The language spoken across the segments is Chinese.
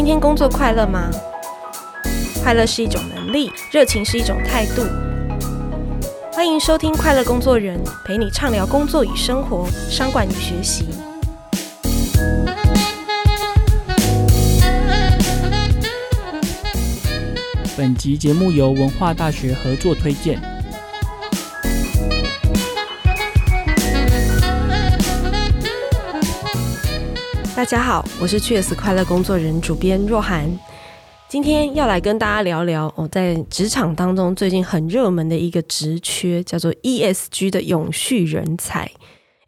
今天工作快乐吗？快乐是一种能力，热情是一种态度。欢迎收听《快乐工作人》，陪你畅聊工作与生活、商管与学习。本集节目由文化大学合作推荐。大家好，我是 QS 快乐工作人主编若涵，今天要来跟大家聊聊我，在职场当中最近很热门的一个职缺，叫做 ESG 的永续人才。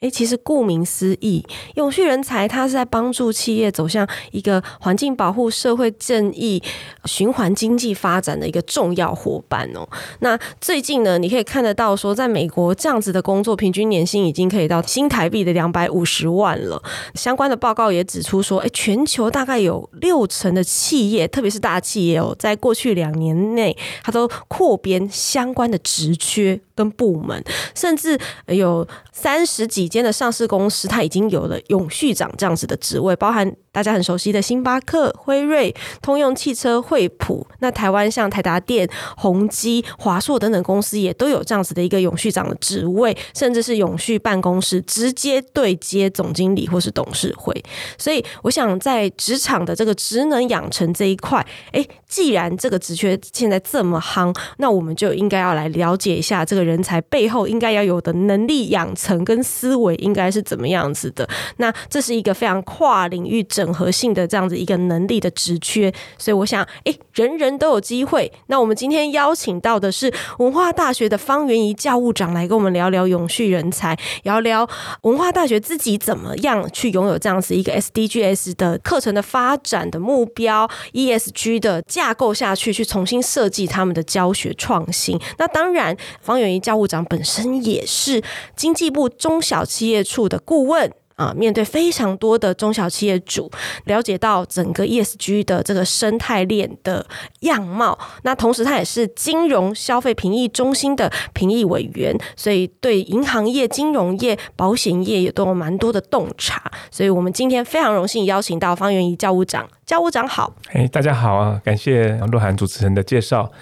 诶，其实顾名思义，永续人才它是在帮助企业走向一个环境保护、社会正义、循环经济发展的一个重要伙伴哦。那最近呢，你可以看得到说，在美国这样子的工作，平均年薪已经可以到新台币的两百五十万了。相关的报告也指出说，诶，全球大概有六成的企业，特别是大企业哦，在过去两年内，它都扩编相关的职缺跟部门，甚至有三十几。间的上市公司，它已经有了永续长这样子的职位，包含大家很熟悉的星巴克、辉瑞、通用汽车、惠普。那台湾像台达电、宏基、华硕等等公司，也都有这样子的一个永续长的职位，甚至是永续办公室直接对接总经理或是董事会。所以，我想在职场的这个职能养成这一块，诶，既然这个职缺现在这么夯，那我们就应该要来了解一下这个人才背后应该要有的能力养成跟思维。应该是怎么样子的？那这是一个非常跨领域整合性的这样子一个能力的职缺，所以我想，诶，人人都有机会。那我们今天邀请到的是文化大学的方元宜教务长来跟我们聊聊永续人才，聊聊文化大学自己怎么样去拥有这样子一个 SDGs 的课程的发展的目标，ESG 的架构下去，去重新设计他们的教学创新。那当然，方元宜教务长本身也是经济部中小企业处的顾问啊，面对非常多的中小企业主，了解到整个 ESG 的这个生态链的样貌。那同时，他也是金融消费评议中心的评议委员，所以对银行业、金融业、保险业也都有蛮多的洞察。所以我们今天非常荣幸邀请到方元宜教务长，教务长好。哎，大家好啊，感谢鹿晗主持人的介绍。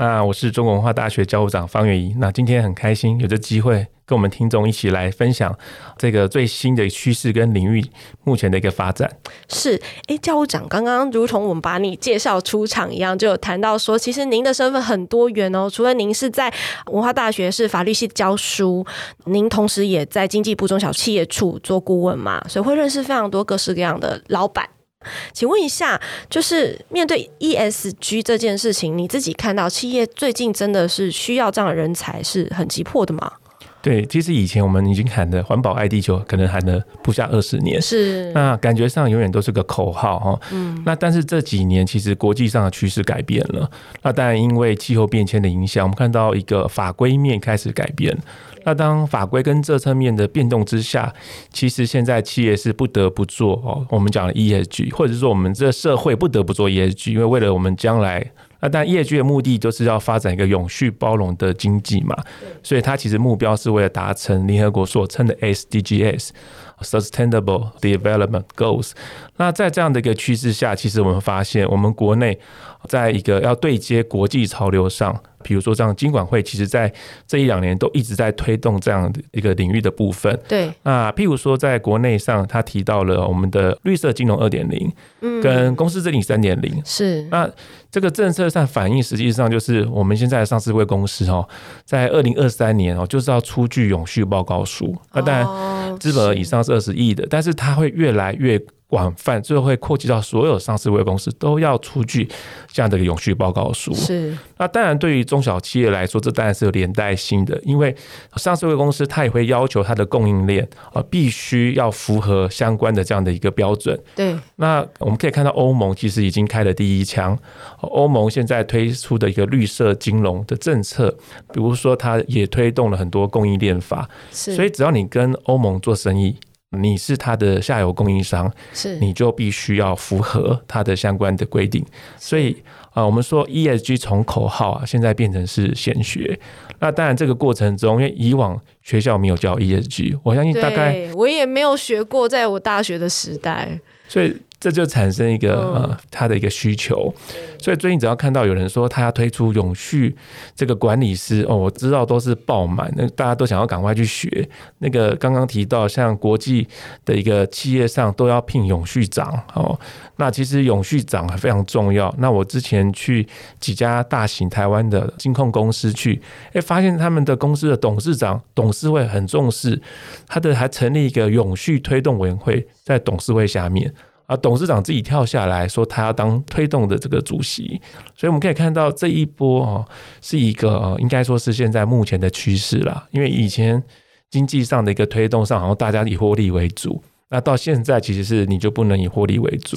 那我是中国文化大学教务长方元怡。那今天很开心有这机会跟我们听众一起来分享这个最新的趋势跟领域目前的一个发展。是，哎，教务长刚刚如同我们把你介绍出场一样，就有谈到说，其实您的身份很多元哦。除了您是在文化大学是法律系教书，您同时也在经济部中小企业处做顾问嘛，所以会认识非常多各式各样的老板。请问一下，就是面对 ESG 这件事情，你自己看到企业最近真的是需要这样的人才是很急迫的吗？对，其实以前我们已经喊的“环保爱地球”，可能喊了不下二十年，是那感觉上永远都是个口号哈。嗯，那但是这几年其实国际上的趋势改变了，那当然因为气候变迁的影响，我们看到一个法规面开始改变。那当法规跟政策面的变动之下，其实现在企业是不得不做哦，我们讲的 ESG，或者是说我们这社会不得不做 ESG，因为为了我们将来，那但 ESG 的目的就是要发展一个永续包容的经济嘛，所以它其实目标是为了达成联合国所称的 SDGs（Sustainable Development Goals）。那在这样的一个趋势下，其实我们发现，我们国内在一个要对接国际潮流上。比如说，这样金管会其实在这一两年都一直在推动这样的一个领域的部分。对，那譬如说，在国内上，他提到了我们的绿色金融二点零，嗯，跟公司治理三点零。是，那这个政策上反映，实际上就是我们现在的上市会公司哦，在二零二三年哦，就是要出具永续报告书。那当然，资本额以上是二十亿的，但是它会越来越。广泛，最后会扩及到所有上市柜公司都要出具这样的一个永续报告书。是，那当然对于中小企业来说，这当然是有连带性的，因为上市柜公司它也会要求它的供应链啊，必须要符合相关的这样的一个标准。对，那我们可以看到欧盟其实已经开了第一枪，欧盟现在推出的一个绿色金融的政策，比如说它也推动了很多供应链法，是，所以只要你跟欧盟做生意。你是他的下游供应商，是你就必须要符合他的相关的规定。所以啊，我们说 ESG 从口号啊，现在变成是显学。那当然，这个过程中，因为以往学校没有教 ESG，我相信大概我也没有学过，在我大学的时代。所以这就产生一个呃，他的一个需求。所以最近只要看到有人说他要推出永续这个管理师哦，我知道都是爆满，那大家都想要赶快去学。那个刚刚提到，像国际的一个企业上都要聘永续长哦。那其实永续长还非常重要。那我之前去几家大型台湾的金控公司去，哎，发现他们的公司的董事长、董事会很重视，他的还成立一个永续推动委员会，在董事会下面。啊，董事长自己跳下来说，他要当推动的这个主席，所以我们可以看到这一波哦，是一个应该说是现在目前的趋势了。因为以前经济上的一个推动上，好像大家以获利为主，那到现在其实是你就不能以获利为主。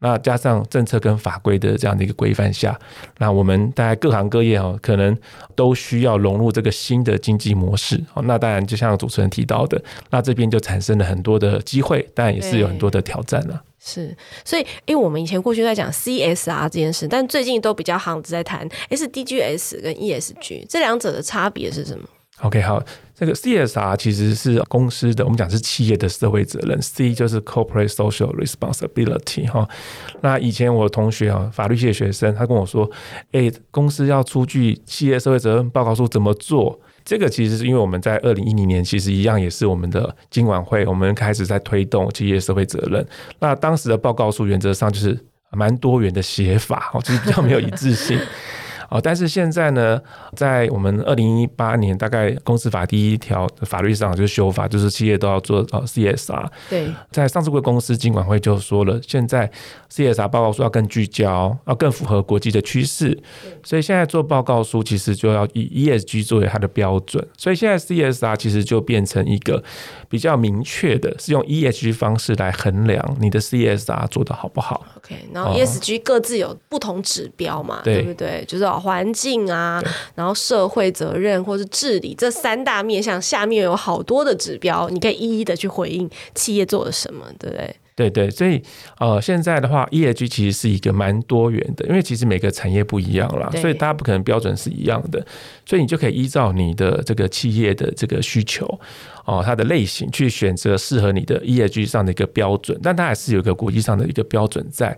那加上政策跟法规的这样的一个规范下，那我们大概各行各业哦，可能都需要融入这个新的经济模式。哦，那当然就像主持人提到的，那这边就产生了很多的机会，但也是有很多的挑战了。是，所以，因为我们以前过去在讲 CSR 这件事，但最近都比较行只在谈 SDGs 跟 ESG 这两者的差别是什么？OK，好，这个 CSR 其实是公司的，我们讲是企业的社会责任，C 就是 Corporate Social Responsibility 哈。那以前我同学啊，法律系的学生，他跟我说，哎，公司要出具企业社会责任报告书怎么做？这个其实是因为我们在二零一零年，其实一样也是我们的金管会，我们开始在推动企业社会责任。那当时的报告书原则上就是蛮多元的写法，哦，就是比较没有一致性。哦，但是现在呢，在我们二零一八年，大概公司法第一条法律上就是修法，就是企业都要做呃 CSR。对，在上市贵公司金管会就说了，现在 CSR 报告书要更聚焦，要更符合国际的趋势。所以现在做报告书其实就要以 ESG 作为它的标准。所以现在 CSR 其实就变成一个比较明确的，是用 ESG 方式来衡量你的 CSR 做的好不好。OK，然后 ESG 各自有不同指标嘛，对，对不对？就是。环境啊，然后社会责任或是治理这三大面向，下面有好多的指标，你可以一一的去回应企业做了什么，对不对？对对，所以呃，现在的话，ESG 其实是一个蛮多元的，因为其实每个产业不一样啦，所以大家不可能标准是一样的，所以你就可以依照你的这个企业的这个需求哦，它的类型去选择适合你的 ESG 上的一个标准，但它还是有一个国际上的一个标准在。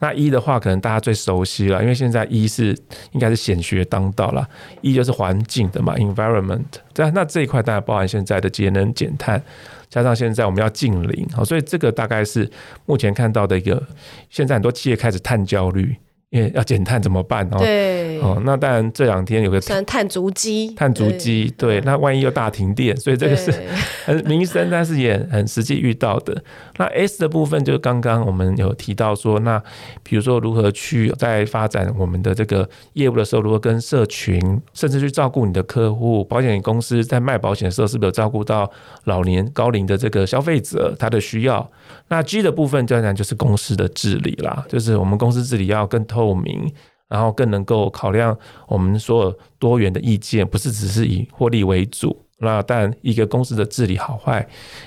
那一的话，可能大家最熟悉了，因为现在一是应该是显学当道了。一就是环境的嘛，environment。对，那这一块当然包含现在的节能减碳，加上现在我们要净零，好，所以这个大概是目前看到的一个，现在很多企业开始碳焦虑。因为要减碳怎么办？哦，对，哦，那当然这两天有个碳足迹，碳足迹，对，那万一又大停电，所以这个是很 民生，但是也很实际遇到的。那 S 的部分就是刚刚我们有提到说，那比如说如何去在发展我们的这个业务的时候，如何跟社群，甚至去照顾你的客户，保险公司在卖保险的时候，是不是有照顾到老年高龄的这个消费者他的需要？那 G 的部分当然就是公司的治理啦，就是我们公司治理要更透明，然后更能够考量我们所有多元的意见，不是只是以获利为主。那但一个公司的治理好坏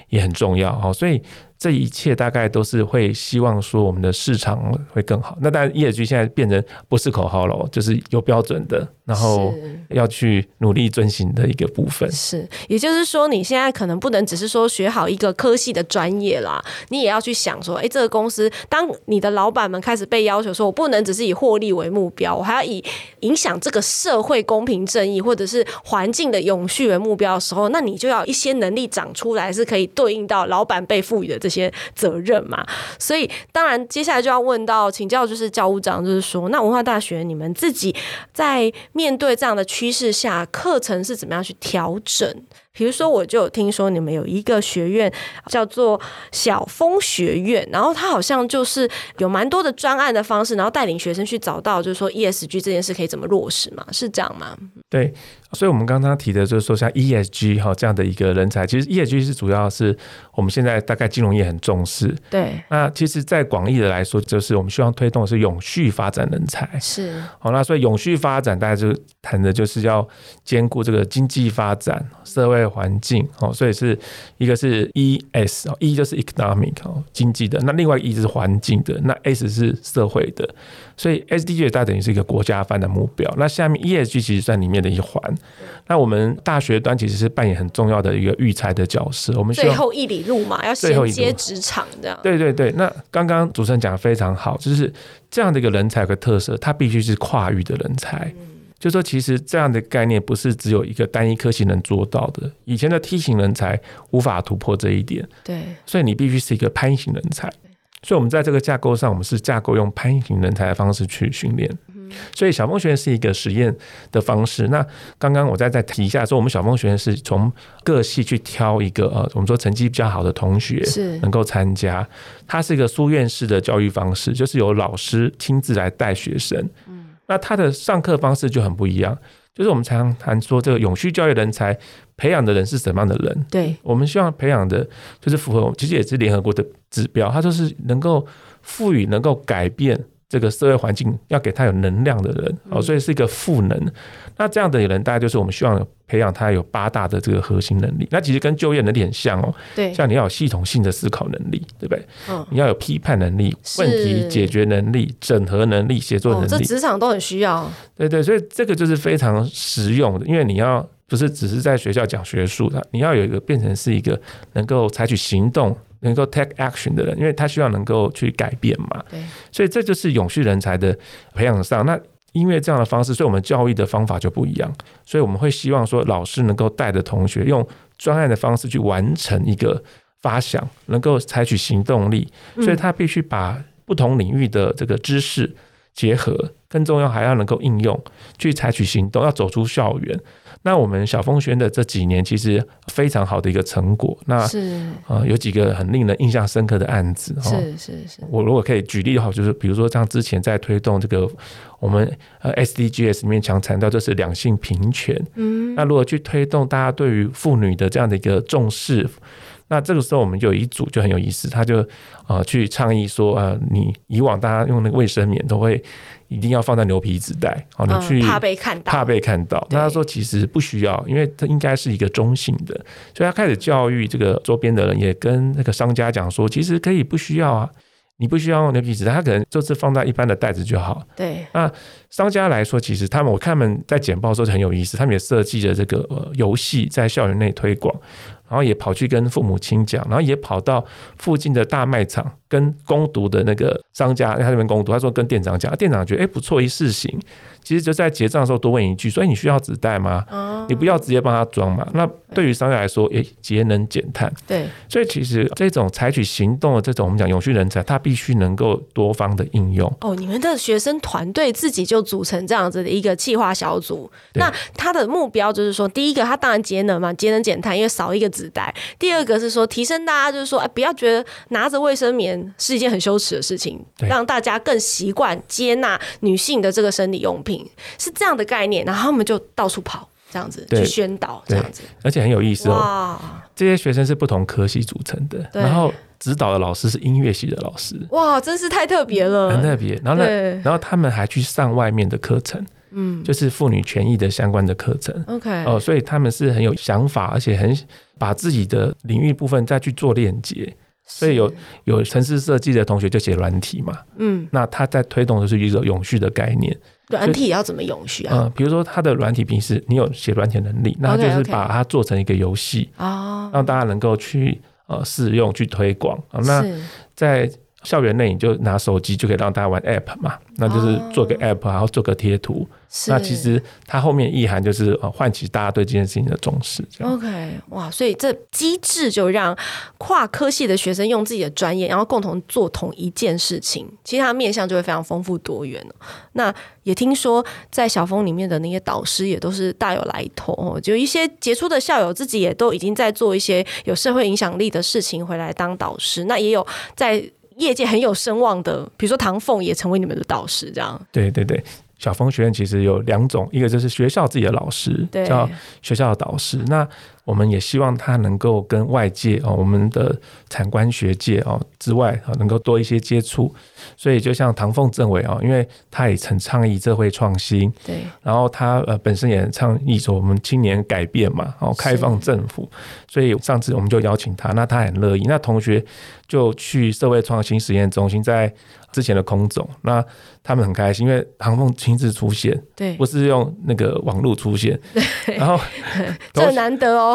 也很重要哈，所以这一切大概都是会希望说我们的市场会更好。那当然，ESG 现在变成不是口号了，就是有标准的。然后要去努力遵循的一个部分是，也就是说，你现在可能不能只是说学好一个科系的专业啦，你也要去想说，哎，这个公司，当你的老板们开始被要求说，我不能只是以获利为目标，我还要以影响这个社会公平正义或者是环境的永续为目标的时候，那你就要一些能力长出来，是可以对应到老板被赋予的这些责任嘛。所以，当然接下来就要问到，请教就是教务长，就是说，那文化大学你们自己在面对这样的趋势下，课程是怎么样去调整？比如说，我就有听说你们有一个学院叫做小峰学院，然后他好像就是有蛮多的专案的方式，然后带领学生去找到，就是说 ESG 这件事可以怎么落实嘛？是这样吗？对，所以我们刚刚提的就是说，像 ESG 哈这样的一个人才，其实 ESG 是主要是我们现在大概金融业很重视。对，那其实，在广义的来说，就是我们希望推动的是永续发展人才。是，好，那所以永续发展，大家就谈的就是要兼顾这个经济发展、社会。环境哦，所以是一个是 E S 哦，E 就是 economic 哦，经济的，那另外 E 就是环境的，那 S 是社会的，所以 S D G 大等于是一个国家发展的目标，那下面 E S G 其实算里面的一环，那我们大学端其实是扮演很重要的一个育才的角色。我们最后一里路嘛，要衔接职场这样。对对对，那刚刚主持人讲的非常好，就是这样的一个人才的特色，它必须是跨域的人才。嗯就说其实这样的概念不是只有一个单一科系能做到的，以前的梯形人才无法突破这一点，对，所以你必须是一个攀型人才，所以我们在这个架构上，我们是架构用攀型人才的方式去训练，所以小峰学院是一个实验的方式。那刚刚我再再提一下说，我们小峰学院是从各系去挑一个呃，我们说成绩比较好的同学是能够参加，它是一个书院式的教育方式，就是由老师亲自来带学生。那他的上课方式就很不一样，就是我们常常谈说这个永续教育人才培养的人是什么样的人？对，我们希望培养的就是符合，其实也是联合国的指标，它就是能够赋予、能够改变。这个社会环境要给他有能量的人哦，所以是一个赋能。那这样的人，大概就是我们希望培养他有八大的这个核心能力。那其实跟就业能力很像哦，对，像你要有系统性的思考能力，对不对？嗯，你要有批判能力、问题解决能力、整合能力、协作能力，这职场都很需要。对对，所以这个就是非常实用的，因为你要不是只是在学校讲学术的，你要有一个变成是一个能够采取行动。能够 take action 的人，因为他希望能够去改变嘛，对，所以这就是永续人才的培养上。那因为这样的方式，所以我们教育的方法就不一样。所以我们会希望说，老师能够带着同学用专案的方式去完成一个发想，能够采取行动力。所以他必须把不同领域的这个知识结合，更重要还要能够应用，去采取行动，要走出校园。那我们小峰轩的这几年其实非常好的一个成果，那是。啊，有几个很令人印象深刻的案子。是是是，我如果可以举例的话，就是比如说像之前在推动这个我们呃 SDGs 里面强强调就是两性平权，嗯，那如果去推动大家对于妇女的这样的一个重视，那这个时候我们就有一组就很有意思，他就啊去倡议说啊，你以往大家用那个卫生棉都会。一定要放在牛皮纸袋，好，你去怕被看到，怕被看到。那他说其实不需要，因为它应该是一个中性的，所以他开始教育这个周边的人，也跟那个商家讲说，其实可以不需要啊，你不需要用牛皮纸袋，他可能就是放在一般的袋子就好。对，那商家来说，其实他们我看他们在简报的时候很有意思，他们也设计了这个呃游戏在校园内推广。然后也跑去跟父母亲讲，然后也跑到附近的大卖场跟攻读的那个商家，他那边攻读，他说跟店长讲，店长觉得哎不错，一试行。其实就在结账的时候多问一句，所以你需要纸袋吗？哦、你不要直接帮他装嘛。那对于商家来说，哎，节能减碳。对，所以其实这种采取行动的这种我们讲永续人才，他必须能够多方的应用。哦，你们的学生团队自己就组成这样子的一个企划小组，那他的目标就是说，第一个他当然节能嘛，节能减碳，因为少一个纸袋；第二个是说提升大家就是说，哎，不要觉得拿着卫生棉是一件很羞耻的事情，让大家更习惯接纳女性的这个生理用品。是这样的概念，然后他们就到处跑，这样子去宣导，这样子，而且很有意思哦。哇，这些学生是不同科系组成的，然后指导的老师是音乐系的老师。哇，真是太特别了，很特别。然后呢，然后他们还去上外面的课程，嗯，就是妇女权益的相关的课程。OK，哦，所以他们是很有想法，而且很把自己的领域部分再去做链接。所以有有城市设计的同学就写软体嘛，嗯，那他在推动的是一个永续的概念。软体也要怎么永续啊？嗯，比如说他的软体平时你有写软体能力，那就是把它做成一个游戏啊，让大家能够去呃试用去推广啊。那在校园内你就拿手机就可以让大家玩 App 嘛，那就是做个 App，然后做个贴图。那其实它后面意涵就是呃唤起大家对这件事情的重视。OK，哇，所以这机制就让跨科系的学生用自己的专业，然后共同做同一件事情，其实它面向就会非常丰富多元。那也听说在小峰里面的那些导师也都是大有来头哦，就一些杰出的校友自己也都已经在做一些有社会影响力的事情回来当导师。那也有在业界很有声望的，比如说唐凤也成为你们的导师，这样。对对对。小峰学院其实有两种，一个就是学校自己的老师，叫学校的导师。那我们也希望他能够跟外界哦，我们的产官学界哦之外啊，能够多一些接触。所以就像唐凤政委啊，因为他也曾倡议社会创新，对，然后他呃本身也倡议说我们青年改变嘛，然后开放政府。所以上次我们就邀请他，那他很乐意。那同学就去社会创新实验中心，在之前的空总，那他们很开心，因为唐凤亲自出现，对，不是用那个网络出现，对，然后 这难得哦。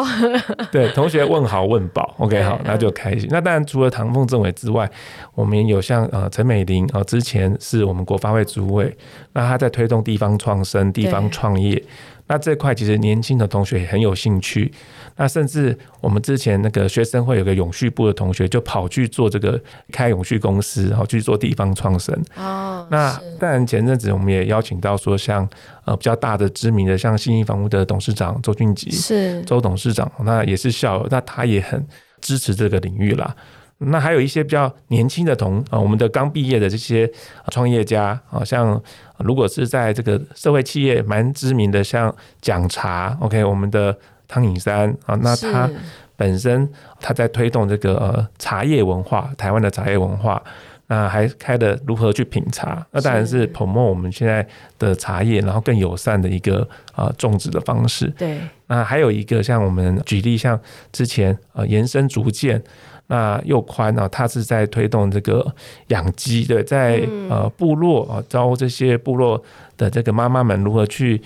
对，同学问好问饱，OK 好，那就开心。那当然除了唐凤政委之外，我们有像呃陈美玲啊，之前是我们国发会主委，那他在推动地方创生、地方创业。那这块其实年轻的同学也很有兴趣，那甚至我们之前那个学生会有个永续部的同学就跑去做这个开永续公司，然后去做地方创生。哦，那当然前阵子我们也邀请到说像呃比较大的知名的像信义房屋的董事长周俊吉是周董事长，那也是校友，那他也很支持这个领域啦。那还有一些比较年轻的同啊，我们的刚毕业的这些创业家啊，像如果是在这个社会企业蛮知名的，像讲茶，OK，我们的汤颖山啊，那他本身他在推动这个呃茶叶文化，台湾的茶叶文化，那还开的如何去品茶，那当然是 promote 我们现在的茶叶，然后更友善的一个啊种植的方式。对，那还有一个像我们举例，像之前呃延伸竹剑。那又宽呢？他是在推动这个养鸡的，在呃部落啊，教这些部落的这个妈妈们如何去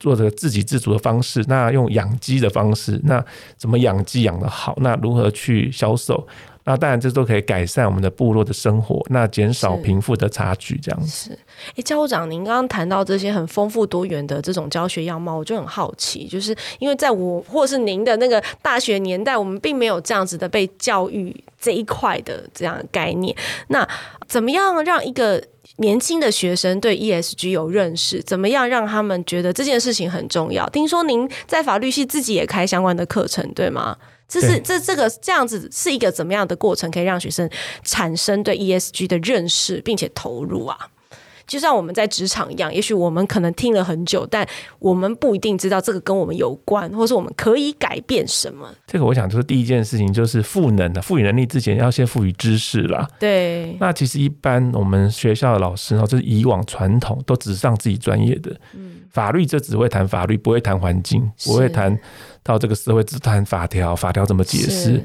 做这个自给自足的方式。那用养鸡的方式，那怎么养鸡养得好？那如何去销售？那当然，这都可以改善我们的部落的生活，那减少贫富的差距，这样子。是，哎，教务长，您刚刚谈到这些很丰富多元的这种教学样貌，我就很好奇，就是因为在我或是您的那个大学年代，我们并没有这样子的被教育这一块的这样的概念。那怎么样让一个年轻的学生对 ESG 有认识？怎么样让他们觉得这件事情很重要？听说您在法律系自己也开相关的课程，对吗？这是这这个这样子是一个怎么样的过程，可以让学生产生对 ESG 的认识，并且投入啊？就像我们在职场一样，也许我们可能听了很久，但我们不一定知道这个跟我们有关，或是我们可以改变什么。这个我想就是第一件事情，就是赋能的，赋予能力之前要先赋予知识啦。对。那其实一般我们学校的老师呢，就是以往传统都只上自己专业的，嗯，法律就只会谈法律，不会谈环境，不会谈。到这个社会只谈法条，法条怎么解释？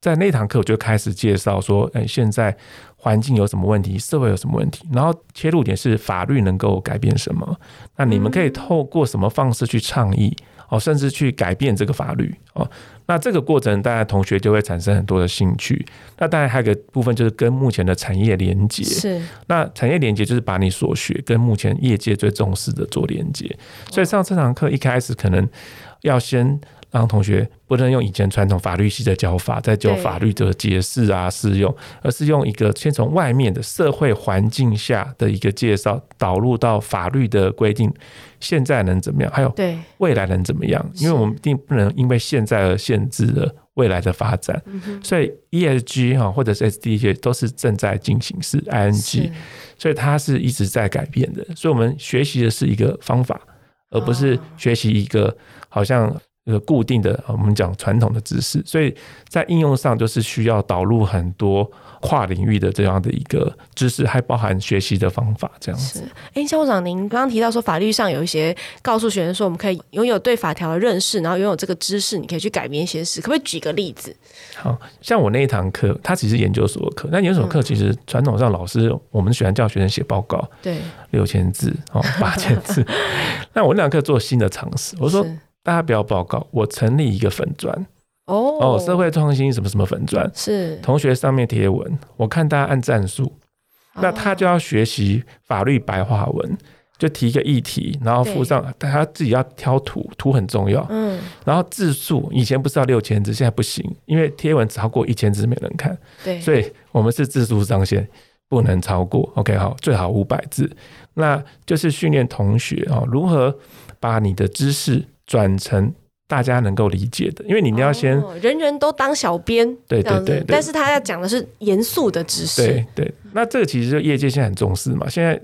在那堂课我就开始介绍说，哎，现在环境有什么问题，社会有什么问题，然后切入点是法律能够改变什么？那你们可以透过什么方式去倡议哦，甚至去改变这个法律哦？那这个过程，大家同学就会产生很多的兴趣。那当然还有一个部分就是跟目前的产业连接。是。那产业连接就是把你所学跟目前业界最重视的做连接。所以上这堂课一开始可能要先。让同学不能用以前传统法律系的教法，再教法律的解释啊、适用，而是用一个先从外面的社会环境下的一个介绍，导入到法律的规定，现在能怎么样？还有对未来能怎么样？因为我们一定不能因为现在而限制了未来的发展。所以 ESG 哈或者是 SDG 都是正在进行式 ING，所以它是一直在改变的。所以我们学习的是一个方法，而不是学习一个好像。一个固定的，我们讲传统的知识，所以在应用上就是需要导入很多跨领域的这样的一个知识，还包含学习的方法这样子。哎，校长，您刚刚提到说法律上有一些告诉学生说，我们可以拥有对法条的认识，然后拥有这个知识，你可以去改变一些事，可不可以举个例子？好像我那一堂课，它其实研究所的课，那研究所课其实传统上老师我们喜欢叫学生写报告，对，六千字哦，八千字。那我那堂课做新的尝试，我说。大家不要报告，我成立一个粉砖哦。哦，社会创新什么什么粉砖是。同学上面贴文，我看大家按赞数，那他就要学习法律白话文，就提一个议题，然后附上，他自己要挑图，图很重要，嗯，然后字数以前不是要六千字，现在不行，因为贴文超过一千字没人看，对，所以我们是字数上限不能超过，OK 好，最好五百字，那就是训练同学啊如何把你的知识。转成大家能够理解的，因为你要先、哦、人人都当小编，对对对，对，但是他要讲的是严肃的知识，对对。那这个其实就业界现在很重视嘛，现在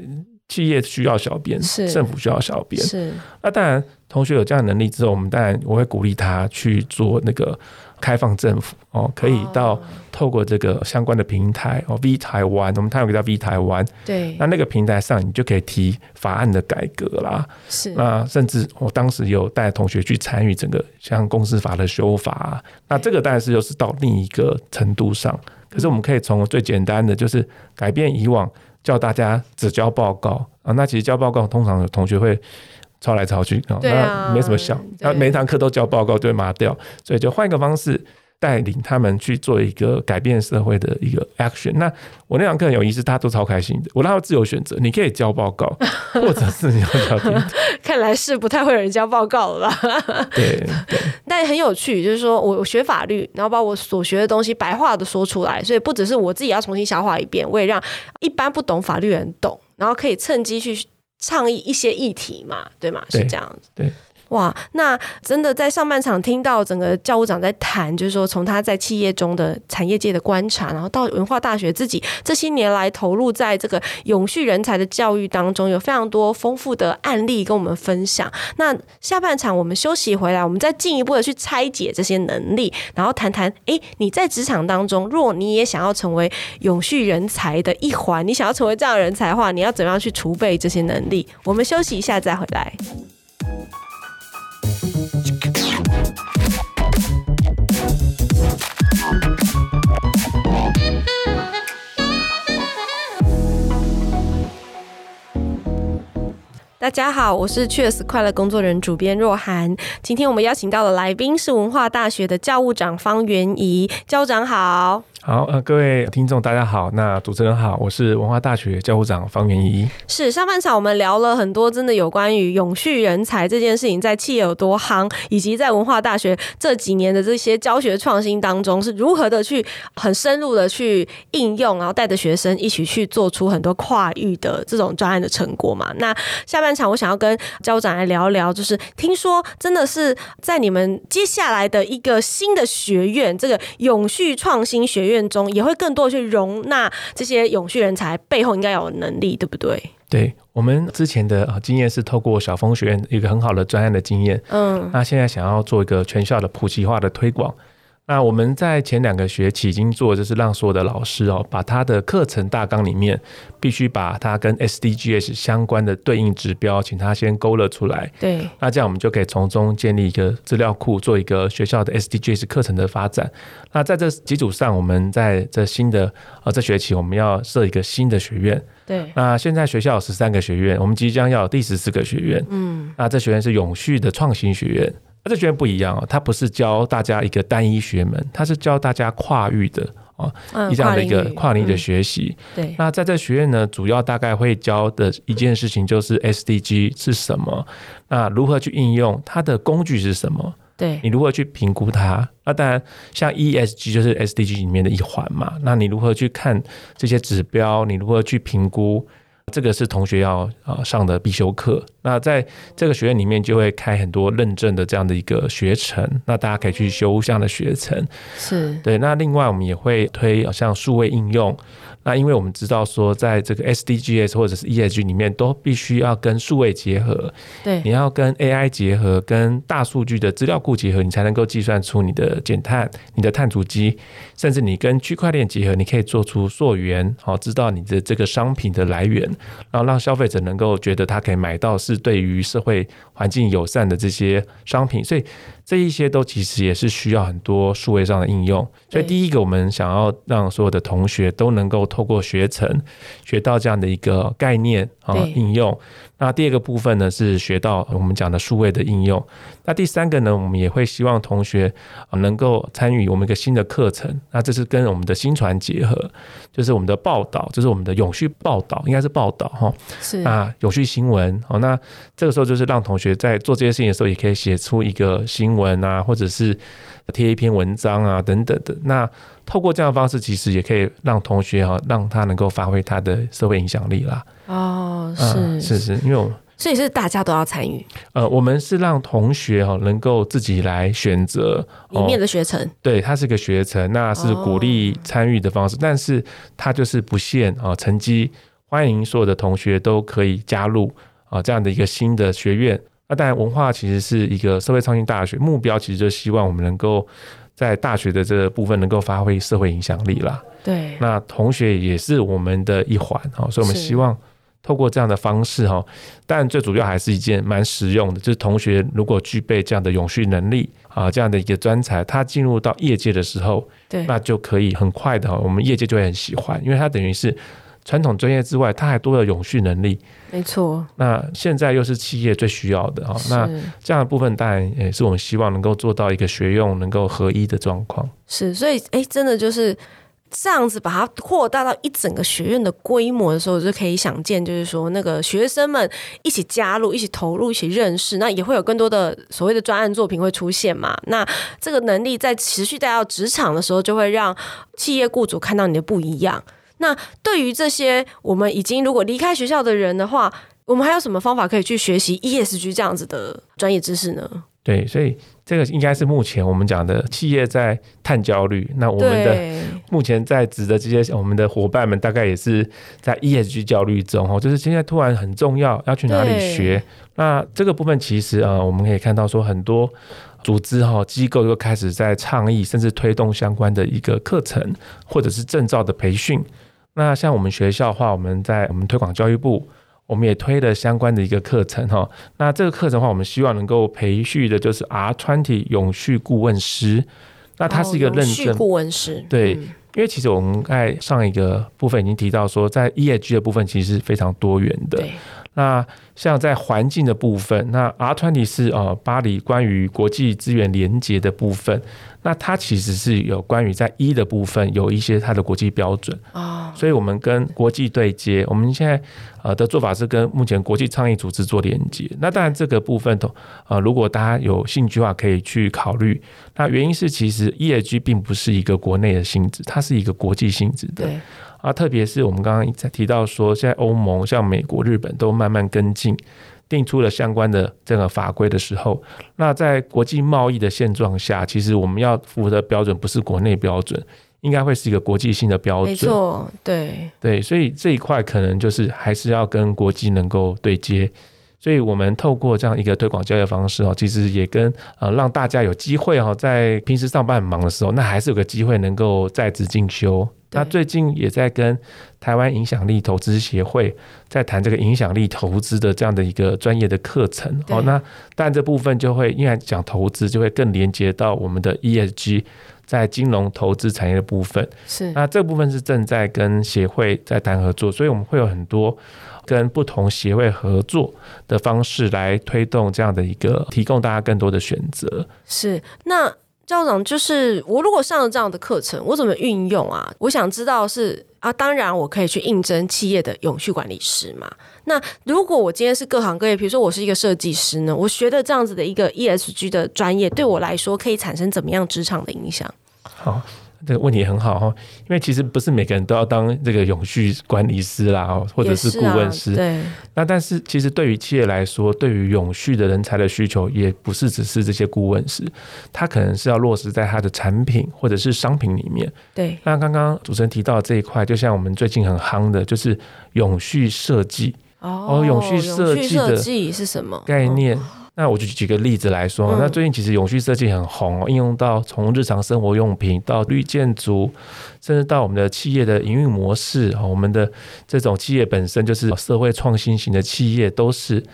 企业需要小编，是政府需要小编，是。那当然，同学有这样的能力之后，我们当然我会鼓励他去做那个。开放政府哦，可以到透过这个相关的平台哦，V 台湾，我们台湾有个叫 V 台湾，对，那那个平台上你就可以提法案的改革啦，是，那甚至我当时有带同学去参与整个像公司法的修法，那这个当然是又是到另一个程度上，可是我们可以从最简单的就是改变以往叫大家只交报告。啊。那其实交报告通常有同学会抄来抄去啊，那没什么效。那每一堂课都交报告就会麻掉，所以就换一个方式。带领他们去做一个改变社会的一个 action。那我那堂课很有意思，大家都超开心的。我让他自由选择，你可以交报告，或者是你要交。看来是不太会有人交报告了吧？对，对。但很有趣，就是说我学法律，然后把我所学的东西白话的说出来，所以不只是我自己要重新消化一遍，我也让一般不懂法律人懂，然后可以趁机去倡议一些议题嘛，对吗？是这样子。对。哇，那真的在上半场听到整个教务长在谈，就是说从他在企业中的产业界的观察，然后到文化大学自己这些年来投入在这个永续人才的教育当中，有非常多丰富的案例跟我们分享。那下半场我们休息回来，我们再进一步的去拆解这些能力，然后谈谈，诶，你在职场当中，若你也想要成为永续人才的一环，你想要成为这样的人才的话，你要怎么样去储备这些能力？我们休息一下再回来。大家好，我是 Cheers 快乐工作人主编若涵。今天我们邀请到的来宾是文化大学的教务长方元仪，教务长好。好，呃，各位听众大家好，那主持人好，我是文化大学教务长方元仪。是上半场我们聊了很多，真的有关于永续人才这件事情在企业有多夯，以及在文化大学这几年的这些教学创新当中是如何的去很深入的去应用，然后带着学生一起去做出很多跨域的这种专案的成果嘛。那下半场我想要跟教务长来聊一聊，就是听说真的是在你们接下来的一个新的学院，这个永续创新学院。院中也会更多的去容纳这些永续人才，背后应该有能力，对不对？对，我们之前的经验是透过小峰学院一个很好的专案的经验，嗯，那现在想要做一个全校的普及化的推广。那我们在前两个学期已经做，就是让所有的老师哦，把他的课程大纲里面必须把它跟 SDGs 相关的对应指标，请他先勾勒出来。对，那这样我们就可以从中建立一个资料库，做一个学校的 SDGs 课程的发展。那在这基础上，我们在这新的呃这学期我们要设一个新的学院。对，那现在学校有十三个学院，我们即将要有第十四个学院。嗯，那这学院是永续的创新学院。那这学院不一样哦，它不是教大家一个单一学门，它是教大家跨域的哦，一这样的一个跨领域的学习。对，那在这学院呢，主要大概会教的一件事情就是 SDG 是什么，那如何去应用，它的工具是什么？对，你如何去评估它？那当然，像 ESG 就是 SDG 里面的一环嘛。那你如何去看这些指标？你如何去评估？这个是同学要啊上的必修课。那在这个学院里面，就会开很多认证的这样的一个学程。那大家可以去修这样的学程。是对。那另外，我们也会推像数位应用。那因为我们知道说，在这个 SDGs 或者是 ESG 里面，都必须要跟数位结合。对，你要跟 AI 结合，跟大数据的资料库结合，你才能够计算出你的减碳、你的碳足迹，甚至你跟区块链结合，你可以做出溯源，好，知道你的这个商品的来源，然后让消费者能够觉得他可以买到是对于社会环境友善的这些商品，所以。这一些都其实也是需要很多数位上的应用，所以第一个我们想要让所有的同学都能够透过学程学到这样的一个概念啊应用。那第二个部分呢，是学到我们讲的数位的应用。那第三个呢，我们也会希望同学啊能够参与我们一个新的课程。那这是跟我们的新传结合，就是我们的报道，就是我们的永续报道，应该是报道哈。是啊，永续新闻。好，那这个时候就是让同学在做这些事情的时候，也可以写出一个新闻啊，或者是贴一篇文章啊等等的。那透过这样的方式，其实也可以让同学哈，让他能够发挥他的社会影响力啦。哦，是、嗯、是是，因为我所以是大家都要参与。呃，我们是让同学哈能够自己来选择里面的学程，对，它是一个学程，那是鼓励参与的方式，哦、但是它就是不限啊成绩，欢迎所有的同学都可以加入啊这样的一个新的学院。那当然，文化其实是一个社会创新大学，目标其实就希望我们能够在大学的这个部分能够发挥社会影响力啦。对，那同学也是我们的一环哈，所以我们希望。透过这样的方式哈，但最主要还是一件蛮实用的，就是同学如果具备这样的永续能力啊，这样的一个专才，他进入到业界的时候，对，那就可以很快的，我们业界就会很喜欢，因为他等于是传统专业之外，它还多了永续能力。没错。那现在又是企业最需要的啊，那这样的部分当然也是我们希望能够做到一个学用能够合一的状况。是，所以哎，真的就是。这样子把它扩大到一整个学院的规模的时候，就可以想见，就是说那个学生们一起加入、一起投入、一起认识，那也会有更多的所谓的专案作品会出现嘛。那这个能力在持续带到职场的时候，就会让企业雇主看到你的不一样。那对于这些我们已经如果离开学校的人的话，我们还有什么方法可以去学习 ESG 这样子的专业知识呢？对，所以这个应该是目前我们讲的企业在碳焦虑。那我们的目前在职的这些我们的伙伴们，大概也是在 ESG 焦虑中哦，就是现在突然很重要，要去哪里学？那这个部分其实啊，我们可以看到说很多组织哈机构又开始在倡议，甚至推动相关的一个课程或者是证照的培训。那像我们学校的话，我们在我们推广教育部。我们也推了相关的一个课程哈，那这个课程的话，我们希望能够培训的就是 R20 永续顾问师，那他是一个认证顾问师，对，因为其实我们在上一个部分已经提到说，在 ESG 的部分其实是非常多元的。那像在环境的部分，那 R20 是呃巴黎关于国际资源连接的部分，那它其实是有关于在 E 的部分有一些它的国际标准啊，所以我们跟国际对接，我们现在呃的做法是跟目前国际倡议组织做连接。那当然这个部分呃如果大家有兴趣的话，可以去考虑。那原因是其实 ESG 并不是一个国内的性质，它是一个国际性质的。啊，特别是我们刚刚在提到说，现在欧盟、像美国、日本都慢慢跟进，定出了相关的这个法规的时候，那在国际贸易的现状下，其实我们要符合的标准不是国内标准，应该会是一个国际性的标准。没错，对对，所以这一块可能就是还是要跟国际能够对接。所以我们透过这样一个推广教育方式哦，其实也跟呃让大家有机会哦，在平时上班很忙的时候，那还是有个机会能够在职进修。那最近也在跟台湾影响力投资协会在谈这个影响力投资的这样的一个专业的课程。哦，那但这部分就会因为讲投资，就会更连接到我们的 ESG 在金融投资产业的部分。是，那这部分是正在跟协会在谈合作，所以我们会有很多跟不同协会合作的方式来推动这样的一个，提供大家更多的选择。是，那。校长，就是我如果上了这样的课程，我怎么运用啊？我想知道是啊，当然我可以去应征企业的永续管理师嘛。那如果我今天是各行各业，比如说我是一个设计师呢，我学的这样子的一个 ESG 的专业，对我来说可以产生怎么样职场的影响？好。这个问题很好哈，因为其实不是每个人都要当这个永续管理师啦，或者是顾问师。啊、对。那但是其实对于企业来说，对于永续的人才的需求，也不是只是这些顾问师，他可能是要落实在他的产品或者是商品里面。对。那刚刚主持人提到这一块，就像我们最近很夯的，就是永续设计。哦。永续设计的设计是什么概念？那我就举个例子来说，嗯、那最近其实永续设计很红哦，应用到从日常生活用品到绿建筑，甚至到我们的企业的营运模式，我们的这种企业本身就是社会创新型的企业，都是。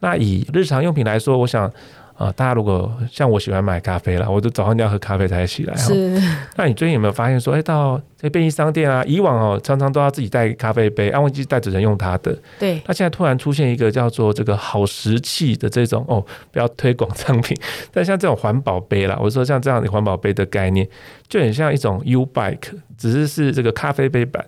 那以日常用品来说，我想。啊，大家如果像我喜欢买咖啡啦，我都早上一定要喝咖啡才起来。是。那你最近有没有发现说，哎，到这便利商店啊，以往哦常常都要自己带咖啡杯，安慰剂带着人用它的。对。那现在突然出现一个叫做这个好食器的这种哦，不要推广商品，但像这种环保杯啦，我说像这样的环保杯的概念，就很像一种 U Bike，只是是这个咖啡杯版。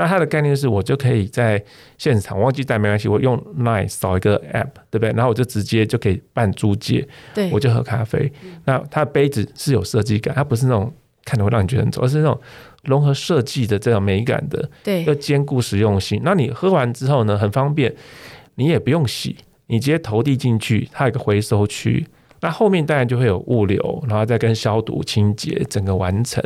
那它的概念是我就可以在现场，忘记带没关系，我用 Line 扫一个 App，对不对？然后我就直接就可以办租借，对，我就喝咖啡。那它的杯子是有设计感，它不是那种看着会让你觉得很丑，而是那种融合设计的这种美感的，对，又兼顾实用性。那你喝完之后呢，很方便，你也不用洗，你直接投递进去，它有个回收区。那后面当然就会有物流，然后再跟消毒清洁整个完成，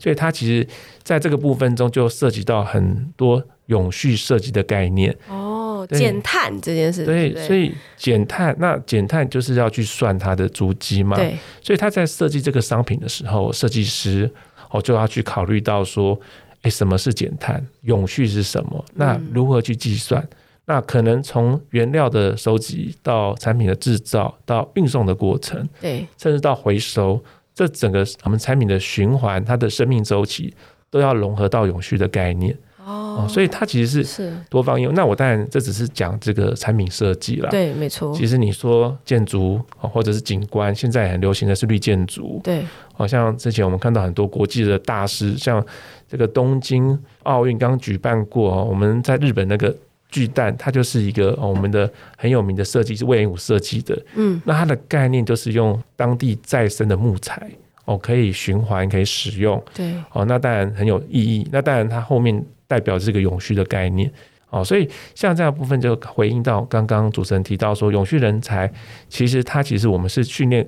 所以它其实在这个部分中就涉及到很多永续设计的概念。哦，减碳这件事。对，所以减碳，那减碳就是要去算它的足迹嘛。对，所以他在设计这个商品的时候，设计师哦就要去考虑到说，哎，什么是减碳？永续是什么？那如何去计算？嗯那可能从原料的收集到产品的制造到运送的过程，对，甚至到回收，这整个我们产品的循环，它的生命周期都要融合到永续的概念。哦，所以它其实是是多方应用。那我当然这只是讲这个产品设计啦，对，没错。其实你说建筑或者是景观，现在很流行的是绿建筑，对。好像之前我们看到很多国际的大师，像这个东京奥运刚举办过，我们在日本那个巨蛋，它就是一个我们的很有名的设计，是隈研吾设计的。嗯，那它的概念就是用当地再生的木材，哦，可以循环，可以使用。对，哦，那当然很有意义。那当然它后面代表这个永续的概念。哦，所以像这样部分就回应到刚刚主持人提到说，永续人才其实它其实我们是训练。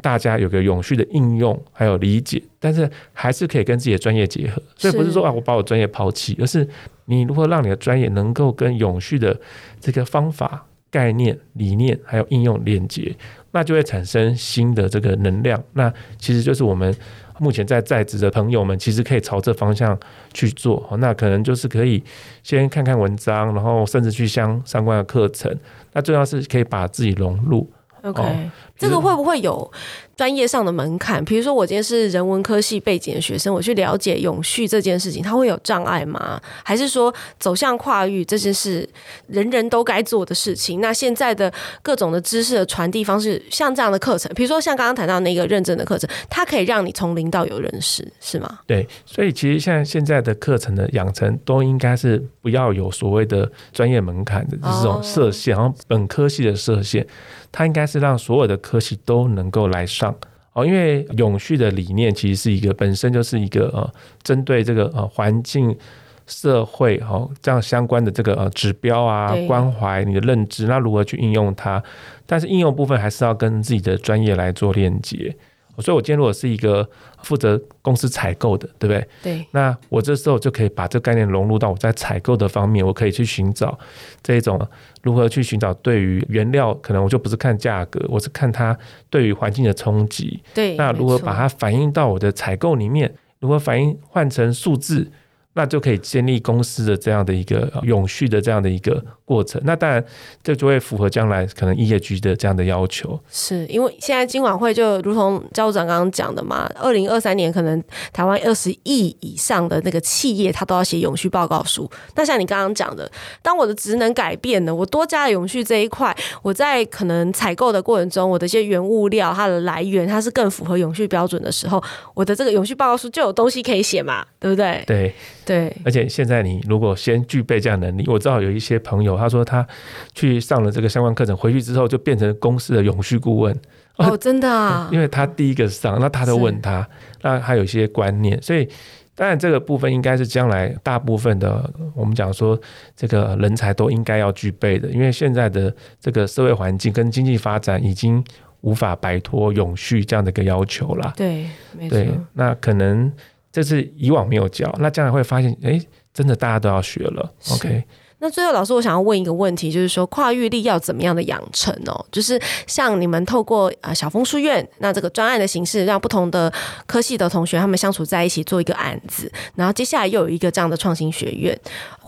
大家有个永续的应用，还有理解，但是还是可以跟自己的专业结合。所以不是说啊，我把我专业抛弃，而是你如何让你的专业能够跟永续的这个方法、概念、理念还有应用连接，那就会产生新的这个能量。那其实就是我们目前在在职的朋友们，其实可以朝这方向去做。那可能就是可以先看看文章，然后甚至去相相关的课程。那重要是可以把自己融入。OK，哦，这个会不会有专业上的门槛？比如说，我今天是人文科系背景的学生，我去了解永续这件事情，它会有障碍吗？还是说走向跨域这件事，人人都该做的事情？那现在的各种的知识的传递方式，像这样的课程，比如说像刚刚谈到那个认证的课程，它可以让你从零到有认识，是吗？对，所以其实像现在的课程的养成，都应该是不要有所谓的专业门槛的，这种设限，然后本科系的设限。它应该是让所有的科系都能够来上哦，因为永续的理念其实是一个本身就是一个呃，针对这个呃环境、社会哦这样相关的这个呃指标啊，关怀你的认知，那如何去应用它？但是应用部分还是要跟自己的专业来做链接。所以，我今天如果是一个负责公司采购的，对不对？对。那我这时候就可以把这个概念融入到我在采购的方面，我可以去寻找这一种如何去寻找对于原料，可能我就不是看价格，我是看它对于环境的冲击。对。那如何把它反映到我的采购里面？如何反映换成数字？那就可以建立公司的这样的一个永续的这样的一个过程。那当然，这就会符合将来可能 ESG 的这样的要求。是因为现在金管会就如同教务长刚刚讲的嘛，二零二三年可能台湾二十亿以上的那个企业，它都要写永续报告书。那像你刚刚讲的，当我的职能改变了，我多加了永续这一块，我在可能采购的过程中，我的一些原物料它的来源，它是更符合永续标准的时候，我的这个永续报告书就有东西可以写嘛，对不对？对。对，而且现在你如果先具备这样能力，我知道有一些朋友，他说他去上了这个相关课程，回去之后就变成公司的永续顾问。哦，真的啊？因为他第一个上，那他都问他，那他有一些观念，所以当然这个部分应该是将来大部分的我们讲说这个人才都应该要具备的，因为现在的这个社会环境跟经济发展已经无法摆脱永续这样的一个要求了。对，没错。那可能。这是以往没有教，那将来会发现，哎，真的大家都要学了。OK。那最后，老师，我想要问一个问题，就是说跨域力要怎么样的养成哦？就是像你们透过啊小枫书院那这个专案的形式，让不同的科系的同学他们相处在一起做一个案子，然后接下来又有一个这样的创新学院，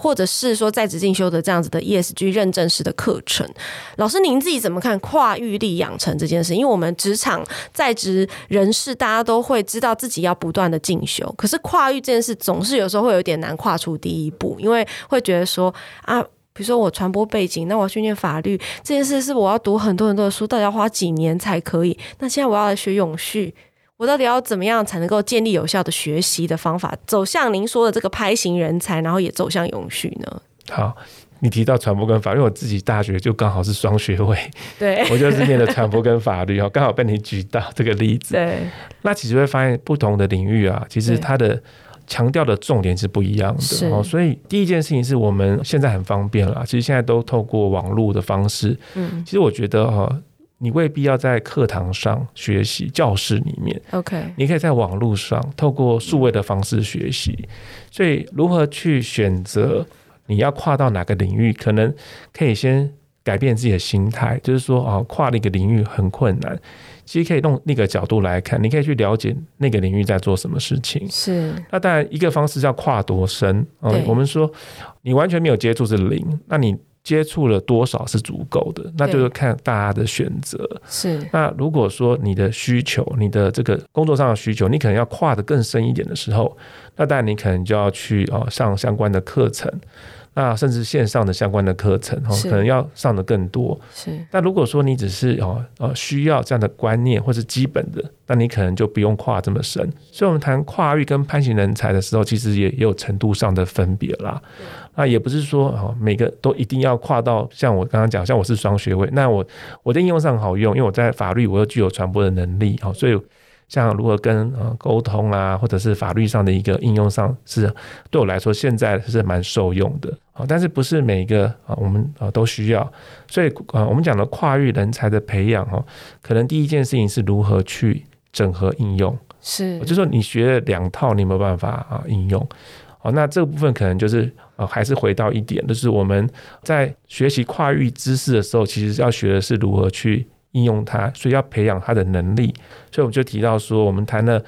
或者是说在职进修的这样子的 ESG 认证式的课程。老师，您自己怎么看跨域力养成这件事？因为我们职场在职人士大家都会知道自己要不断的进修，可是跨域这件事总是有时候会有点难跨出第一步，因为会觉得说。啊，比如说我传播背景，那我要去念法律这件事，是我要读很多很多的书，到底要花几年才可以？那现在我要来学永续，我到底要怎么样才能够建立有效的学习的方法，走向您说的这个拍型人才，然后也走向永续呢？好，你提到传播跟法律，因为我自己大学就刚好是双学位，对，我就是念的传播跟法律哦，刚好被你举到这个例子。对，那其实会发现不同的领域啊，其实它的。强调的重点是不一样的哦，所以第一件事情是我们现在很方便了，其实现在都透过网络的方式。嗯，其实我觉得哈，你未必要在课堂上学习，教室里面，OK，你可以在网络上透过数位的方式学习。所以如何去选择你要跨到哪个领域，可能可以先改变自己的心态，就是说啊，跨了一个领域很困难。其实可以用那个角度来看，你可以去了解那个领域在做什么事情。是。那当然，一个方式叫跨多深。嗯，我们说你完全没有接触是零，那你接触了多少是足够的，那就是看大家的选择。是。那如果说你的需求，你的这个工作上的需求，你可能要跨得更深一点的时候，那当然你可能就要去哦上相关的课程。那甚至线上的相关的课程哦，可能要上的更多。是。那如果说你只是哦呃需要这样的观念或是基本的，那你可能就不用跨这么深。所以，我们谈跨域跟攀行人才的时候，其实也也有程度上的分别啦。那也不是说哦每个都一定要跨到像我刚刚讲，像我是双学位，那我我在应用上好用，因为我在法律我又具有传播的能力哦，所以。像如何跟呃沟通啊，或者是法律上的一个应用上，是对我来说现在是蛮受用的啊。但是不是每一个啊，我们啊都需要。所以啊，我们讲的跨域人才的培养哦，可能第一件事情是如何去整合应用。是，就是说你学了两套，你没有办法啊应用。哦，那这个部分可能就是啊，还是回到一点，就是我们在学习跨域知识的时候，其实要学的是如何去。应用它，所以要培养它的能力。所以我们就提到说，我们谈了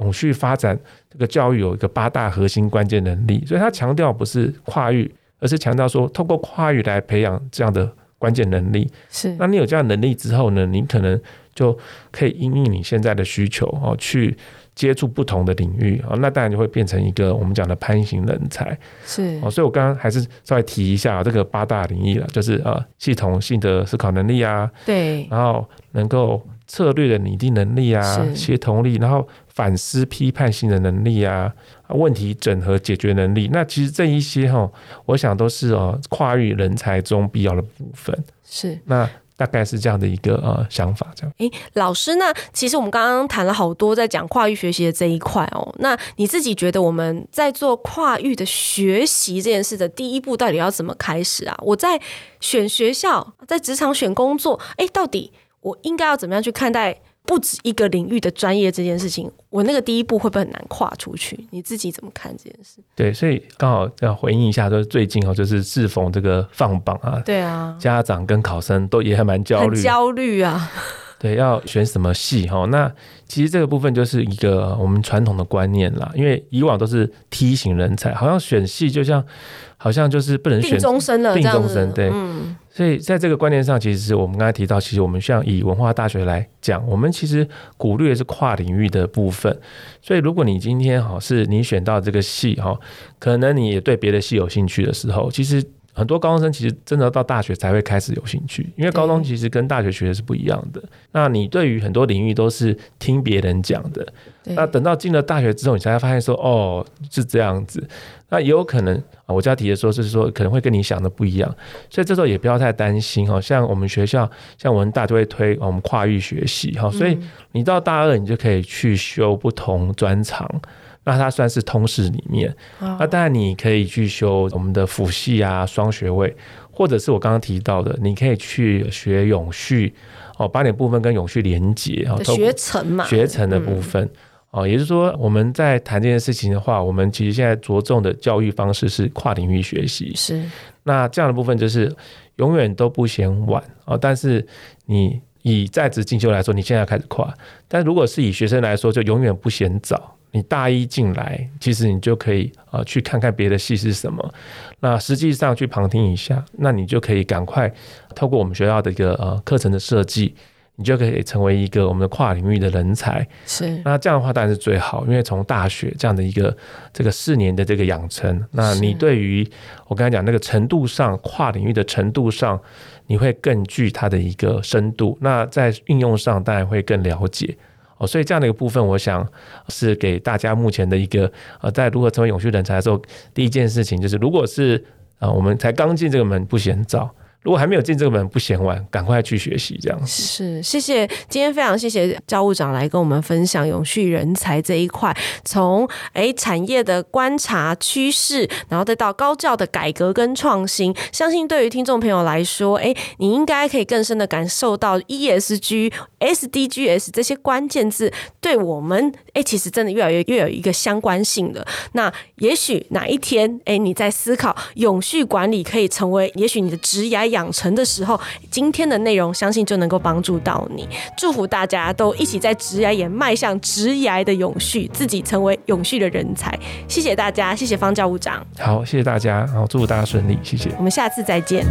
永续发展这个教育有一个八大核心关键能力。所以他强调不是跨域，而是强调说，通过跨域来培养这样的关键能力。是，那你有这样的能力之后呢，你可能就可以因应你现在的需求哦去。接触不同的领域啊，那当然就会变成一个我们讲的攀行人才。是。哦，所以我刚刚还是稍微提一下这个八大领域了，就是呃系统性的思考能力啊，对，然后能够策略的拟定能力啊，协同力，然后反思批判性的能力啊，问题整合解决能力，那其实这一些哈，我想都是哦跨域人才中必要的部分。是。那。大概是这样的一个呃想法，这样。诶，老师，那其实我们刚刚谈了好多在讲跨域学习的这一块哦。那你自己觉得我们在做跨域的学习这件事的第一步，到底要怎么开始啊？我在选学校，在职场选工作，诶，到底我应该要怎么样去看待？不止一个领域的专业这件事情，我那个第一步会不会很难跨出去？你自己怎么看这件事？对，所以刚好要回应一下，就是最近哦，就是适逢这个放榜啊，对啊，家长跟考生都也还蛮焦虑，焦虑啊，对，要选什么系哈？那其实这个部分就是一个我们传统的观念啦，因为以往都是梯形人才，好像选系就像好像就是不能选定终身了，定终身，对，嗯。所以在这个观念上，其实是我们刚才提到，其实我们像以文化大学来讲，我们其实鼓励的是跨领域的部分。所以如果你今天哈是你选到这个系哈，可能你也对别的系有兴趣的时候，其实很多高中生其实真的到大学才会开始有兴趣，因为高中其实跟大学学的是不一样的。那你对于很多领域都是听别人讲的，那等到进了大学之后，你才会发现说哦是这样子。那也有可能啊，我家提的说，就是说可能会跟你想的不一样，所以这时候也不要太担心哈。像我们学校，像文大就会推我们跨域学习哈，所以你到大二你就可以去修不同专长，那它算是通识里面。那当然你可以去修我们的辅系啊，双学位，或者是我刚刚提到的，你可以去学永续哦，把你部分跟永续连结啊，学程嘛，学程的部分。哦，也就是说，我们在谈这件事情的话，我们其实现在着重的教育方式是跨领域学习。是，那这样的部分就是永远都不嫌晚哦。但是你以在职进修来说，你现在开始跨；但如果是以学生来说，就永远不嫌早。你大一进来，其实你就可以啊去看看别的系是什么。那实际上去旁听一下，那你就可以赶快透过我们学校的一个呃课程的设计。你就可以成为一个我们的跨领域的人才，是。那这样的话当然是最好，因为从大学这样的一个这个四年的这个养成，那你对于我刚才讲那个程度上，跨领域的程度上，你会更具它的一个深度。那在运用上当然会更了解哦。所以这样的一个部分，我想是给大家目前的一个呃，在如何成为永续人才的时候，第一件事情就是，如果是啊，我们才刚进这个门，不嫌早。如果还没有进这个门，不嫌晚，赶快去学习，这样是。谢谢，今天非常谢谢教务长来跟我们分享永续人才这一块，从诶产业的观察趋势，然后再到高教的改革跟创新，相信对于听众朋友来说，诶，你应该可以更深的感受到 ESG、SDGs 这些关键字对我们，诶，其实真的越来越越有一个相关性的。那也许哪一天，诶，你在思考永续管理可以成为，也许你的职涯。养成的时候，今天的内容相信就能够帮助到你。祝福大家都一起在职涯也迈向职涯的永续，自己成为永续的人才。谢谢大家，谢谢方教务长。好，谢谢大家，好，祝福大家顺利，谢谢。我们下次再见。